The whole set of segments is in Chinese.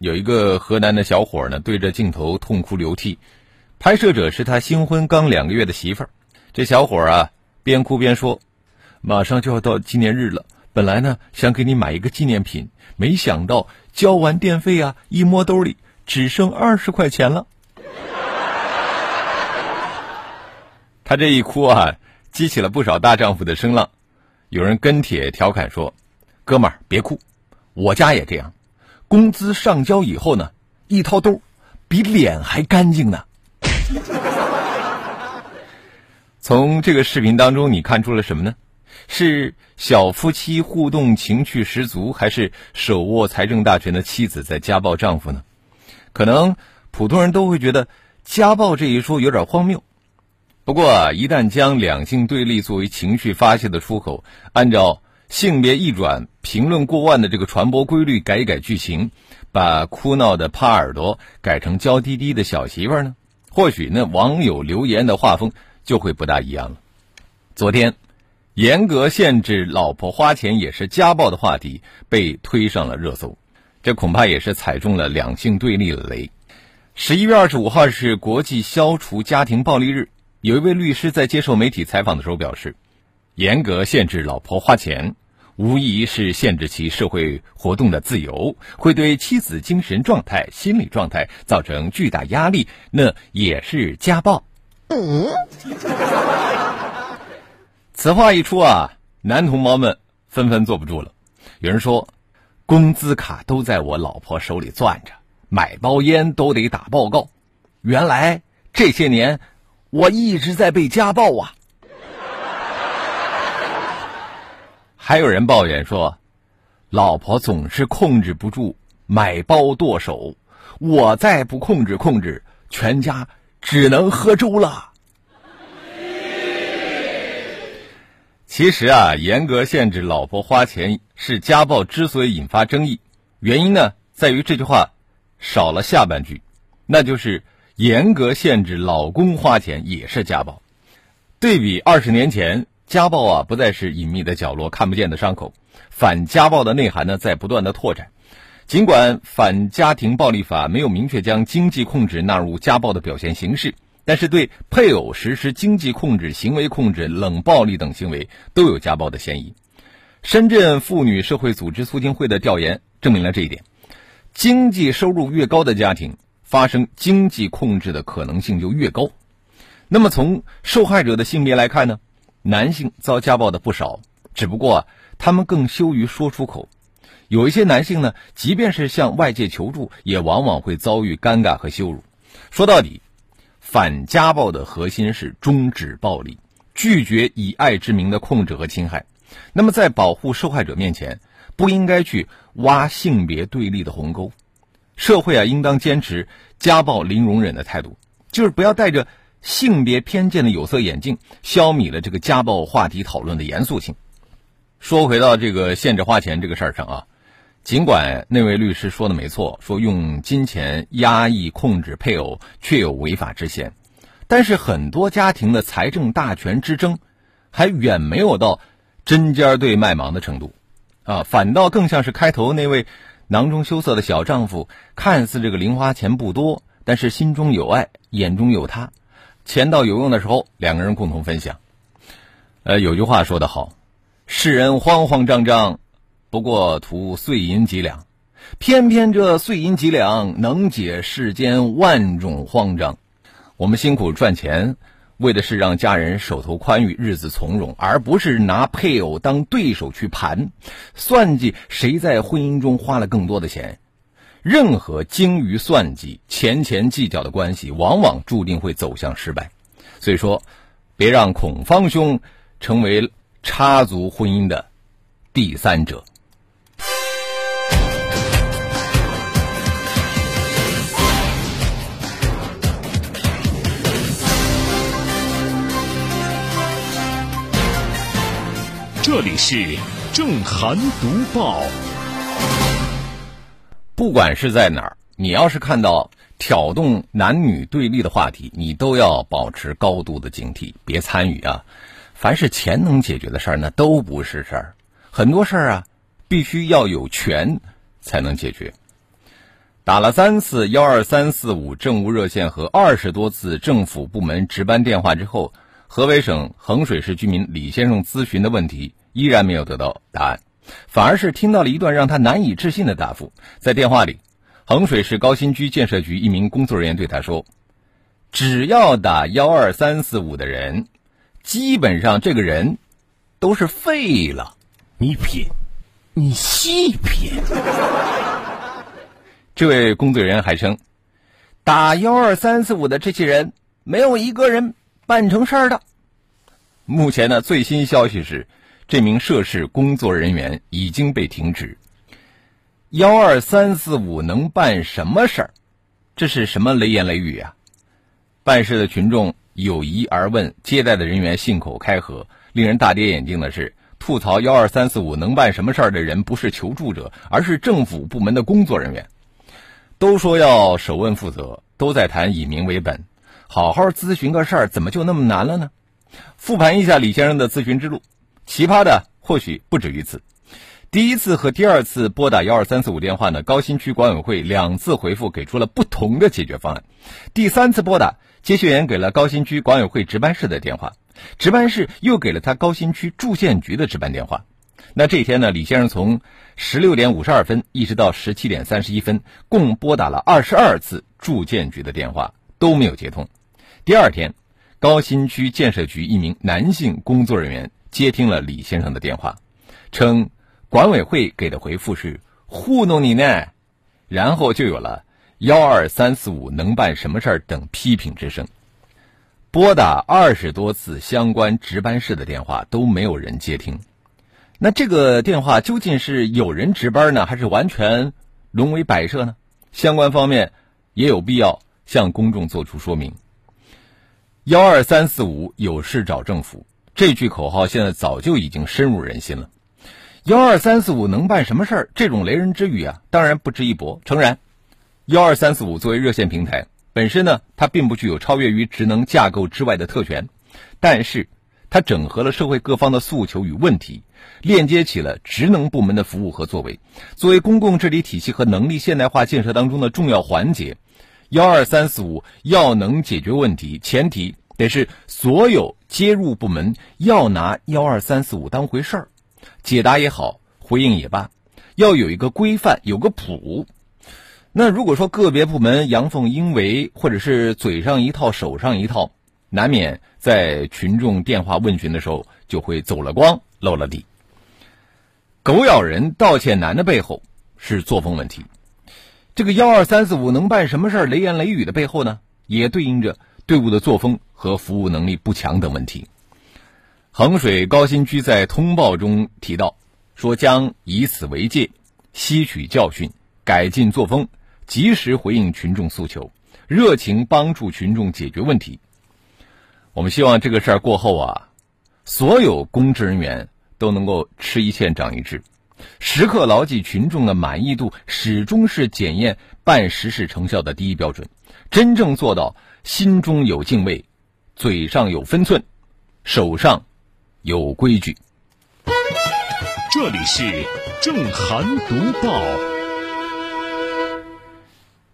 有一个河南的小伙呢，对着镜头痛哭流涕。拍摄者是他新婚刚两个月的媳妇儿。这小伙啊，边哭边说。马上就要到纪念日了，本来呢想给你买一个纪念品，没想到交完电费啊，一摸兜里只剩二十块钱了。他这一哭啊，激起了不少大丈夫的声浪。有人跟帖调侃说：“哥们儿别哭，我家也这样，工资上交以后呢，一掏兜，比脸还干净呢。”从这个视频当中，你看出了什么呢？是小夫妻互动情趣十足，还是手握财政大权的妻子在家暴丈夫呢？可能普通人都会觉得家暴这一说有点荒谬。不过啊，一旦将两性对立作为情绪发泄的出口，按照性别一转评论过万的这个传播规律改一改剧情，把哭闹的趴耳朵改成娇滴滴的小媳妇儿呢？或许那网友留言的画风就会不大一样了。昨天。严格限制老婆花钱也是家暴的话题被推上了热搜，这恐怕也是踩中了两性对立的雷。十一月二十五号是国际消除家庭暴力日，有一位律师在接受媒体采访的时候表示，严格限制老婆花钱，无疑是限制其社会活动的自由，会对妻子精神状态、心理状态造成巨大压力，那也是家暴。嗯。此话一出啊，男同胞们纷纷坐不住了。有人说，工资卡都在我老婆手里攥着，买包烟都得打报告。原来这些年我一直在被家暴啊！还有人抱怨说，老婆总是控制不住买包剁手，我再不控制控制，全家只能喝粥了。其实啊，严格限制老婆花钱是家暴之所以引发争议，原因呢在于这句话少了下半句，那就是严格限制老公花钱也是家暴。对比二十年前，家暴啊不再是隐秘的角落、看不见的伤口，反家暴的内涵呢在不断的拓展。尽管反家庭暴力法没有明确将经济控制纳入家暴的表现形式。但是对配偶实施经济控制、行为控制、冷暴力等行为都有家暴的嫌疑。深圳妇女社会组织促进会的调研证明了这一点：经济收入越高的家庭，发生经济控制的可能性就越高。那么从受害者的性别来看呢？男性遭家暴的不少，只不过他们更羞于说出口。有一些男性呢，即便是向外界求助，也往往会遭遇尴尬和羞辱。说到底。反家暴的核心是终止暴力，拒绝以爱之名的控制和侵害。那么，在保护受害者面前，不应该去挖性别对立的鸿沟。社会啊，应当坚持家暴零容忍的态度，就是不要带着性别偏见的有色眼镜，消弭了这个家暴话题讨论的严肃性。说回到这个限制花钱这个事儿上啊。尽管那位律师说的没错，说用金钱压抑控制配偶确有违法之嫌，但是很多家庭的财政大权之争，还远没有到针尖对麦芒的程度，啊，反倒更像是开头那位囊中羞涩的小丈夫，看似这个零花钱不多，但是心中有爱，眼中有他，钱到有用的时候，两个人共同分享。呃，有句话说得好，世人慌慌张张。不过图碎银几两，偏偏这碎银几两能解世间万种慌张。我们辛苦赚钱，为的是让家人手头宽裕，日子从容，而不是拿配偶当对手去盘算计谁在婚姻中花了更多的钱。任何精于算计、钱钱计较的关系，往往注定会走向失败。所以说，别让孔方兄成为插足婚姻的第三者。这里是正涵读报。不管是在哪儿，你要是看到挑动男女对立的话题，你都要保持高度的警惕，别参与啊！凡是钱能解决的事儿，那都不是事儿。很多事儿啊，必须要有权才能解决。打了三次幺二三四五政务热线和二十多次政府部门值班电话之后，河北省衡水市居民李先生咨询的问题依然没有得到答案。反而是听到了一段让他难以置信的答复。在电话里，衡水市高新区建设局一名工作人员对他说：“只要打幺二三四五的人，基本上这个人都是废了。你品，你细品。”这位工作人员还称，打幺二三四五的这些人，没有一个人办成事儿的。目前呢，最新消息是。这名涉事工作人员已经被停职。幺二三四五能办什么事儿？这是什么雷言雷语啊？办事的群众有疑而问，接待的人员信口开河。令人大跌眼镜的是，吐槽幺二三四五能办什么事儿的人不是求助者，而是政府部门的工作人员。都说要首问负责，都在谈以民为本，好好咨询个事儿，怎么就那么难了呢？复盘一下李先生的咨询之路。奇葩的或许不止于此。第一次和第二次拨打幺二三四五电话呢，高新区管委会两次回复给出了不同的解决方案。第三次拨打，接线员给了高新区管委会值班室的电话，值班室又给了他高新区住建局的值班电话。那这天呢，李先生从十六点五十二分一直到十七点三十一分，共拨打了二十二次住建局的电话，都没有接通。第二天，高新区建设局一名男性工作人员。接听了李先生的电话，称管委会给的回复是糊弄你呢，然后就有了幺二三四五能办什么事儿等批评之声。拨打二十多次相关值班室的电话都没有人接听，那这个电话究竟是有人值班呢，还是完全沦为摆设呢？相关方面也有必要向公众做出说明。幺二三四五有事找政府。这句口号现在早就已经深入人心了。幺二三四五能办什么事儿？这种雷人之语啊，当然不值一驳。诚然，幺二三四五作为热线平台，本身呢，它并不具有超越于职能架构之外的特权，但是它整合了社会各方的诉求与问题，链接起了职能部门的服务和作为。作为公共治理体系和能力现代化建设当中的重要环节，幺二三四五要能解决问题，前提。得是所有接入部门要拿幺二三四五当回事儿，解答也好，回应也罢，要有一个规范，有个谱。那如果说个别部门阳奉阴违，或者是嘴上一套手上一套，难免在群众电话问询的时候就会走了光，漏了底。狗咬人道歉难的背后是作风问题。这个幺二三四五能办什么事儿？雷言雷语的背后呢，也对应着队伍的作风。和服务能力不强等问题。衡水高新区在通报中提到，说将以此为戒，吸取教训，改进作风，及时回应群众诉求，热情帮助群众解决问题。我们希望这个事儿过后啊，所有公职人员都能够吃一堑长一智，时刻牢记群众的满意度始终是检验办实事成效的第一标准，真正做到心中有敬畏。嘴上有分寸，手上有规矩。这里是正涵读报。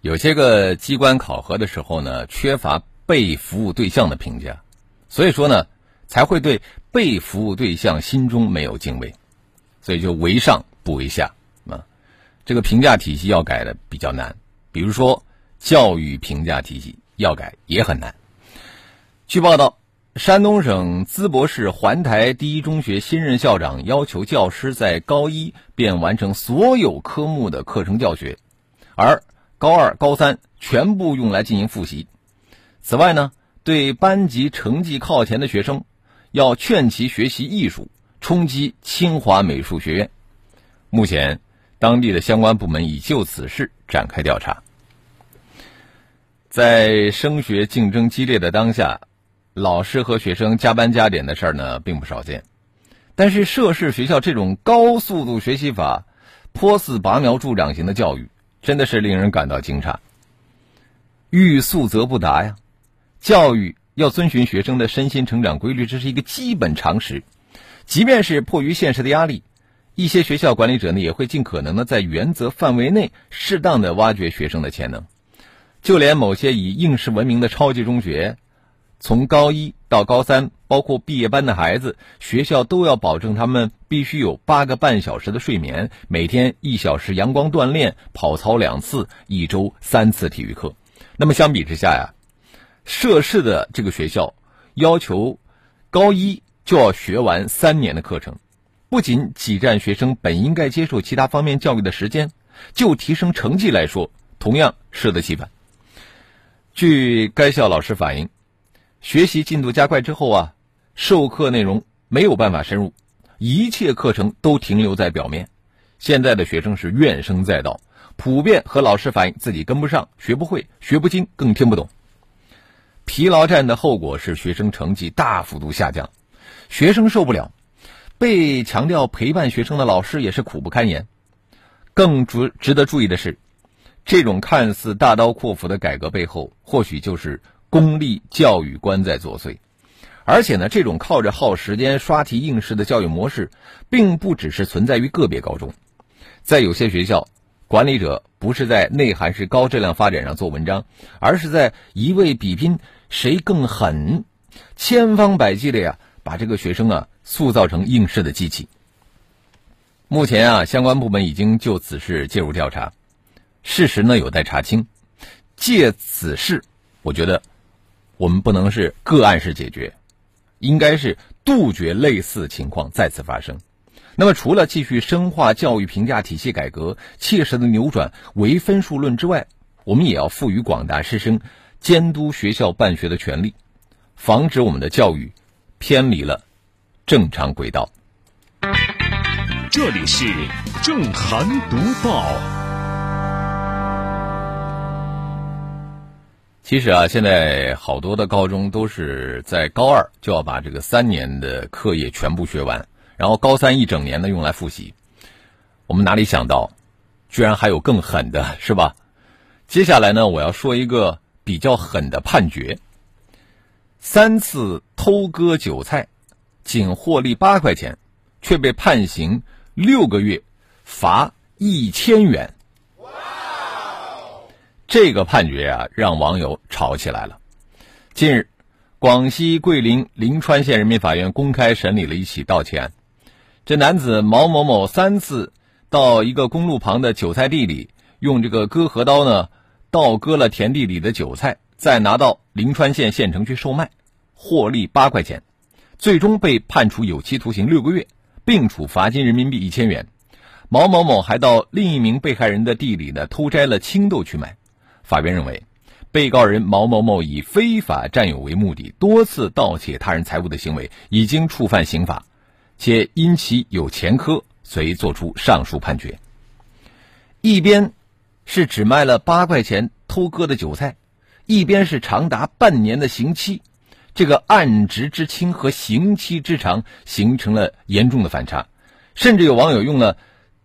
有些个机关考核的时候呢，缺乏被服务对象的评价，所以说呢，才会对被服务对象心中没有敬畏，所以就为上不为下啊。这个评价体系要改的比较难，比如说教育评价体系要改也很难。据报道，山东省淄博市环台第一中学新任校长要求教师在高一便完成所有科目的课程教学，而高二、高三全部用来进行复习。此外呢，对班级成绩靠前的学生，要劝其学习艺术，冲击清华美术学院。目前，当地的相关部门已就此事展开调查。在升学竞争激烈的当下。老师和学生加班加点的事儿呢，并不少见。但是涉事学校这种高速度学习法，颇似拔苗助长型的教育，真的是令人感到惊诧。欲速则不达呀，教育要遵循学生的身心成长规律，这是一个基本常识。即便是迫于现实的压力，一些学校管理者呢也会尽可能的在原则范围内适当的挖掘学生的潜能。就连某些以应试闻名的超级中学，从高一到高三，包括毕业班的孩子，学校都要保证他们必须有八个半小时的睡眠，每天一小时阳光锻炼，跑操两次，一周三次体育课。那么相比之下呀，涉事的这个学校要求高一就要学完三年的课程，不仅挤占学生本应该接受其他方面教育的时间，就提升成绩来说，同样适得其反。据该校老师反映，学习进度加快之后啊，授课内容没有办法深入，一切课程都停留在表面。现在的学生是怨声载道，普遍和老师反映自己跟不上、学不会、学不精，更听不懂。疲劳战的后果是学生成绩大幅度下降，学生受不了，被强调陪伴学生的老师也是苦不堪言。更值值得注意的是。这种看似大刀阔斧的改革背后，或许就是公立教育观在作祟。而且呢，这种靠着耗时间、刷题应试的教育模式，并不只是存在于个别高中，在有些学校，管理者不是在内涵式高质量发展上做文章，而是在一味比拼谁更狠，千方百计的呀，把这个学生啊塑造成应试的机器。目前啊，相关部门已经就此事介入调查。事实呢有待查清，借此事，我觉得我们不能是个案式解决，应该是杜绝类似情况再次发生。那么，除了继续深化教育评价体系改革，切实的扭转唯分数论之外，我们也要赋予广大师生监督学校办学的权利，防止我们的教育偏离了正常轨道。这里是正涵读报。其实啊，现在好多的高中都是在高二就要把这个三年的课业全部学完，然后高三一整年呢用来复习。我们哪里想到，居然还有更狠的，是吧？接下来呢，我要说一个比较狠的判决：三次偷割韭菜，仅获利八块钱，却被判刑六个月，罚一千元。这个判决啊，让网友吵起来了。近日，广西桂林临川县人民法院公开审理了一起盗窃案。这男子毛某某三次到一个公路旁的韭菜地里，用这个割禾刀呢，倒割了田地里的韭菜，再拿到临川县县城去售卖，获利八块钱，最终被判处有期徒刑六个月，并处罚金人民币一千元。毛某某还到另一名被害人的地里呢，偷摘了青豆去卖。法院认为，被告人毛某某以非法占有为目的，多次盗窃他人财物的行为已经触犯刑法，且因其有前科，遂作出上述判决。一边是只卖了八块钱偷割的韭菜，一边是长达半年的刑期，这个案值之轻和刑期之长形成了严重的反差，甚至有网友用了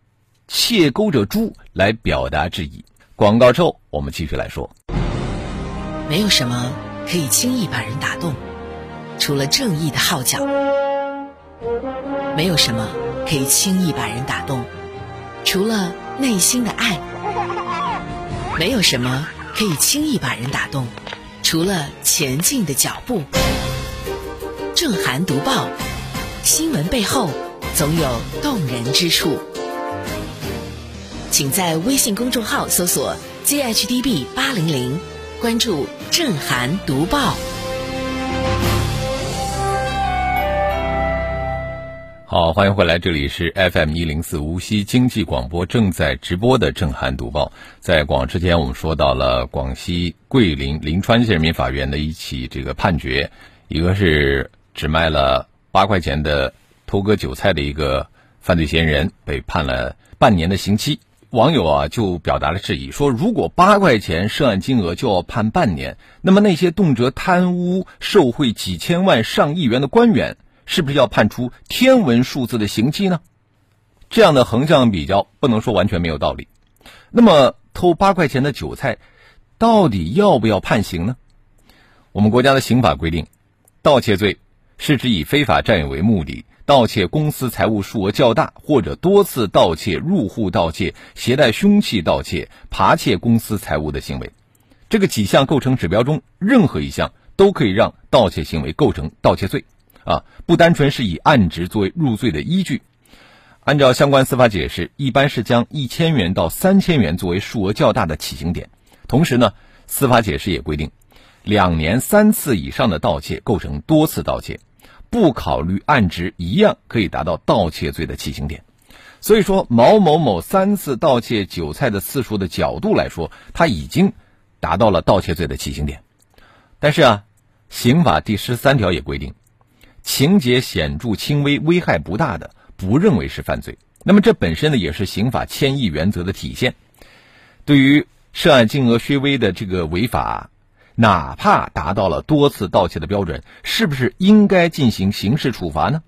“窃钩者诛”来表达质疑。广告之后，我们继续来说。没有什么可以轻易把人打动，除了正义的号角；没有什么可以轻易把人打动，除了内心的爱；没有什么可以轻易把人打动，除了前进的脚步。正涵读报，新闻背后总有动人之处。请在微信公众号搜索 “ghdb 八零零”，关注“正涵读报”。好，欢迎回来，这里是 FM 一零四无锡经济广播正在直播的“正涵读报”。在广之前，我们说到了广西桂林临川县人民法院的一起这个判决，一个是只卖了八块钱的偷割韭菜的一个犯罪嫌疑人，被判了半年的刑期。网友啊就表达了质疑，说如果八块钱涉案金额就要判半年，那么那些动辄贪污受贿几千万上亿元的官员，是不是要判出天文数字的刑期呢？这样的横向比较不能说完全没有道理。那么偷八块钱的韭菜，到底要不要判刑呢？我们国家的刑法规定，盗窃罪是指以非法占有为目的，盗窃公司财物数额较大，或者多次盗窃、入户盗窃、携带凶器盗窃、扒窃公司财物的行为。这个几项构成指标中，任何一项都可以让盗窃行为构成盗窃罪，啊，不单纯是以案值作为入罪的依据。按照相关司法解释，一般是将一千元到三千元作为数额较大的起刑点。同时呢，司法解释也规定。两年三次以上的盗窃构成多次盗窃，不考虑案值一样可以达到盗窃罪的起刑点。所以说，毛某某三次盗窃韭菜的次数的角度来说，他已经达到了盗窃罪的起刑点。但是啊，刑法第十三条也规定，情节显著轻微、危害不大的，不认为是犯罪。那么这本身呢，也是刑法谦抑原则的体现。对于涉案金额虽微的这个违法。哪怕达到了多次盗窃的标准，是不是应该进行刑事处罚呢？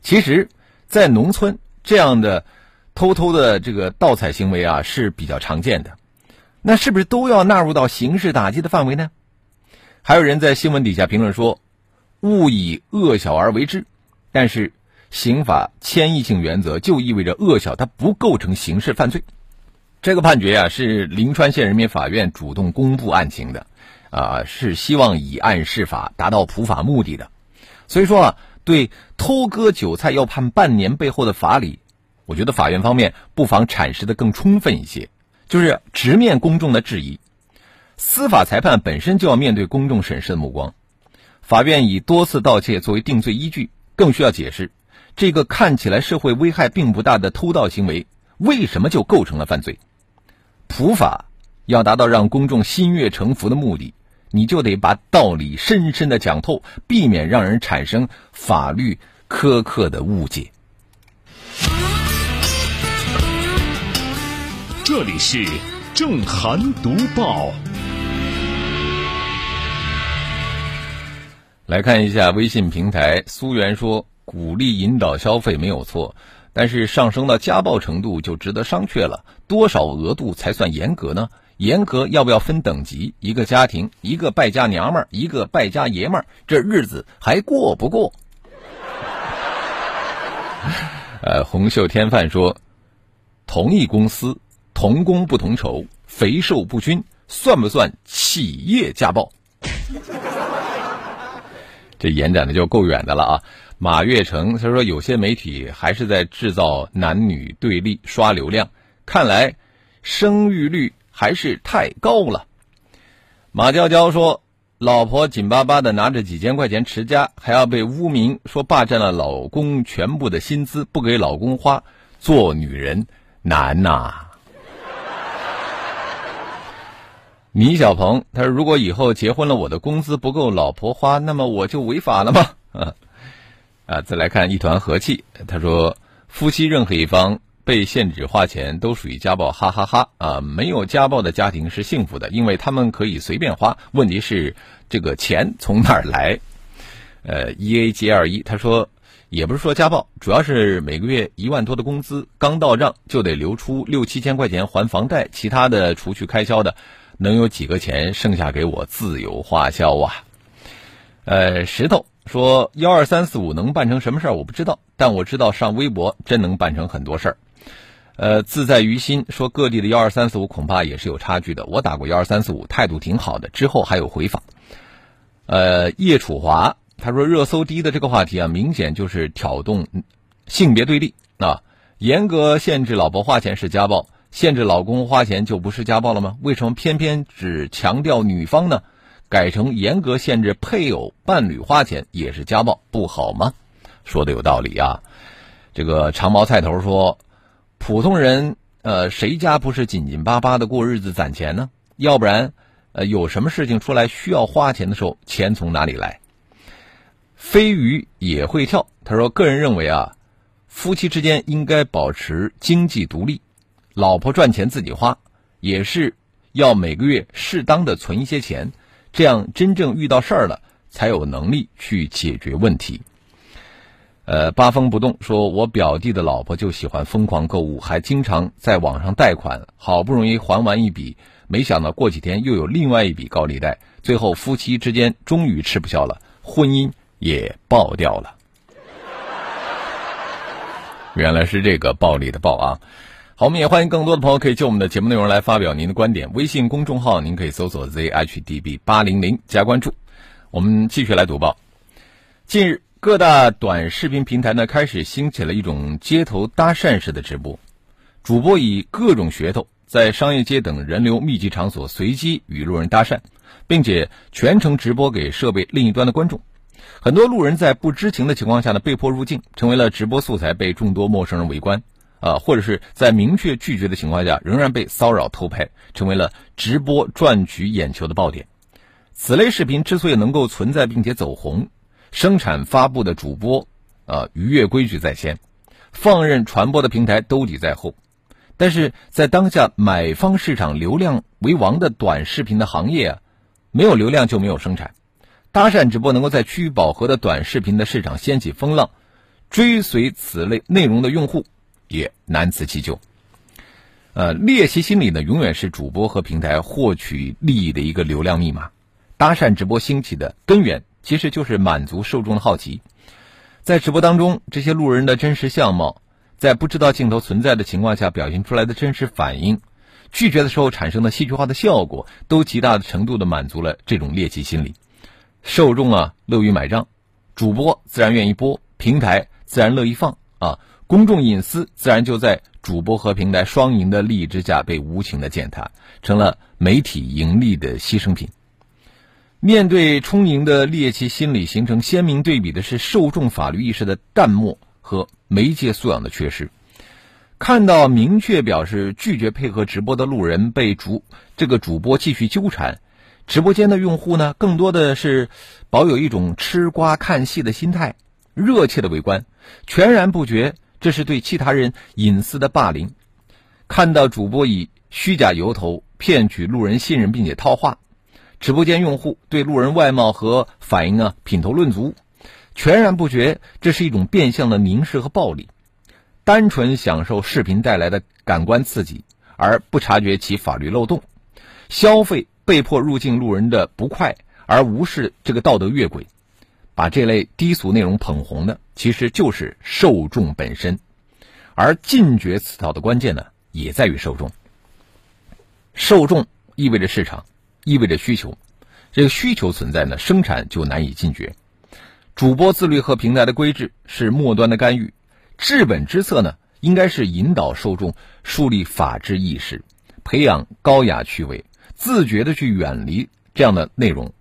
其实，在农村这样的偷偷的这个盗采行为啊是比较常见的，那是不是都要纳入到刑事打击的范围呢？还有人在新闻底下评论说：“勿以恶小而为之。”但是，刑法迁移性原则就意味着恶小它不构成刑事犯罪。这个判决啊是临川县人民法院主动公布案情的。啊，是希望以案释法，达到普法目的的。所以说啊，对偷割韭菜要判半年背后的法理，我觉得法院方面不妨阐释的更充分一些，就是直面公众的质疑。司法裁判本身就要面对公众审视的目光，法院以多次盗窃作为定罪依据，更需要解释这个看起来社会危害并不大的偷盗行为，为什么就构成了犯罪？普法。要达到让公众心悦诚服的目的，你就得把道理深深的讲透，避免让人产生法律苛刻的误解。这里是正涵读报，来看一下微信平台。苏源说：“鼓励引导消费没有错，但是上升到家暴程度就值得商榷了。多少额度才算严格呢？”严格要不要分等级？一个家庭，一个败家娘们儿，一个败家爷们儿，这日子还过不过？呃，红袖添饭说，同一公司同工不同酬，肥瘦不均，算不算企业家暴？这延展的就够远的了啊！马月成他说，有些媒体还是在制造男女对立，刷流量。看来生育率。还是太高了。马娇娇说：“老婆紧巴巴的拿着几千块钱持家，还要被污名说霸占了老公全部的薪资，不给老公花，做女人难呐。”米小鹏他说：“如果以后结婚了，我的工资不够老婆花，那么我就违法了吗？” 啊，再来看一团和气，他说：“夫妻任何一方。”被限制花钱都属于家暴，哈哈哈！啊，没有家暴的家庭是幸福的，因为他们可以随便花。问题是这个钱从哪儿来？呃，E A G 二一他说，也不是说家暴，主要是每个月一万多的工资刚到账就得留出六七千块钱还房贷，其他的除去开销的，能有几个钱剩下给我自由花销啊？呃，石头。说幺二三四五能办成什么事儿？我不知道，但我知道上微博真能办成很多事儿。呃，自在于心说各地的幺二三四五恐怕也是有差距的。我打过幺二三四五，态度挺好的，之后还有回访。呃，叶楚华他说热搜第一的这个话题啊，明显就是挑动性别对立啊。严格限制老婆花钱是家暴，限制老公花钱就不是家暴了吗？为什么偏偏只强调女方呢？改成严格限制配偶、伴侣花钱也是家暴，不好吗？说的有道理啊。这个长毛菜头说，普通人呃，谁家不是紧紧巴巴的过日子攒钱呢？要不然，呃，有什么事情出来需要花钱的时候，钱从哪里来？飞鱼也会跳。他说，个人认为啊，夫妻之间应该保持经济独立，老婆赚钱自己花，也是要每个月适当的存一些钱。这样真正遇到事儿了，才有能力去解决问题。呃，八风不动说，我表弟的老婆就喜欢疯狂购物，还经常在网上贷款，好不容易还完一笔，没想到过几天又有另外一笔高利贷，最后夫妻之间终于吃不消了，婚姻也爆掉了。原来是这个暴力的暴啊！好，我们也欢迎更多的朋友可以就我们的节目内容来发表您的观点。微信公众号您可以搜索 zhdb 八零零加关注。我们继续来读报。近日，各大短视频平台呢开始兴起了一种街头搭讪式的直播，主播以各种噱头在商业街等人流密集场所随机与路人搭讪，并且全程直播给设备另一端的观众。很多路人在不知情的情况下呢，被迫入镜，成为了直播素材，被众多陌生人围观，啊，或者是在明确拒绝的情况下，仍然被骚扰偷拍，成为了直播赚取眼球的爆点。此类视频之所以能够存在并且走红，生产发布的主播，啊，逾越规矩在先，放任传播的平台兜底在后。但是在当下买方市场流量为王的短视频的行业啊，没有流量就没有生产。搭讪直播能够在趋于饱和的短视频的市场掀起风浪，追随此类内容的用户也难辞其咎。呃，猎奇心理呢，永远是主播和平台获取利益的一个流量密码。搭讪直播兴起的根源，其实就是满足受众的好奇。在直播当中，这些路人的真实相貌，在不知道镜头存在的情况下表现出来的真实反应，拒绝的时候产生的戏剧化的效果，都极大的程度的满足了这种猎奇心理。受众啊乐于买账，主播自然愿意播，平台自然乐意放啊，公众隐私自然就在主播和平台双赢的利益之下被无情的践踏，成了媒体盈利的牺牲品。面对充盈的猎奇心理，形成鲜明对比的是受众法律意识的淡漠和媒介素养的缺失。看到明确表示拒绝配合直播的路人被主这个主播继续纠缠。直播间的用户呢，更多的是保有一种吃瓜看戏的心态，热切的围观，全然不觉这是对其他人隐私的霸凌。看到主播以虚假由头骗取路人信任并且套话，直播间用户对路人外貌和反应啊品头论足，全然不觉这是一种变相的凝视和暴力，单纯享受视频带来的感官刺激，而不察觉其法律漏洞，消费。被迫入境路人的不快，而无视这个道德越轨，把这类低俗内容捧红的，其实就是受众本身。而禁绝此套的关键呢，也在于受众。受众意味着市场，意味着需求。这个需求存在呢，生产就难以禁绝。主播自律和平台的规制是末端的干预，治本之策呢，应该是引导受众树立法治意识，培养高雅趣味。自觉的去远离这样的内容，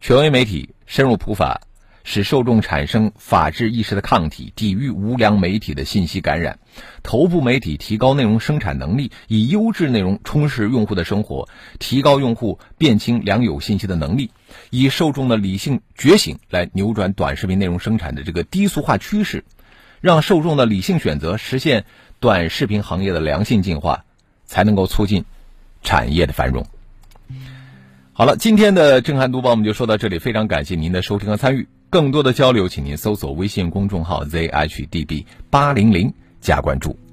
权威媒体深入普法，使受众产生法治意识的抗体，抵御无良媒体的信息感染；头部媒体提高内容生产能力，以优质内容充实用户的生活，提高用户辨清良友信息的能力；以受众的理性觉醒来扭转短视频内容生产的这个低俗化趋势，让受众的理性选择实现短视频行业的良性进化，才能够促进。产业的繁荣。好了，今天的震撼读报我们就说到这里，非常感谢您的收听和参与。更多的交流，请您搜索微信公众号 zhdb 八零零加关注。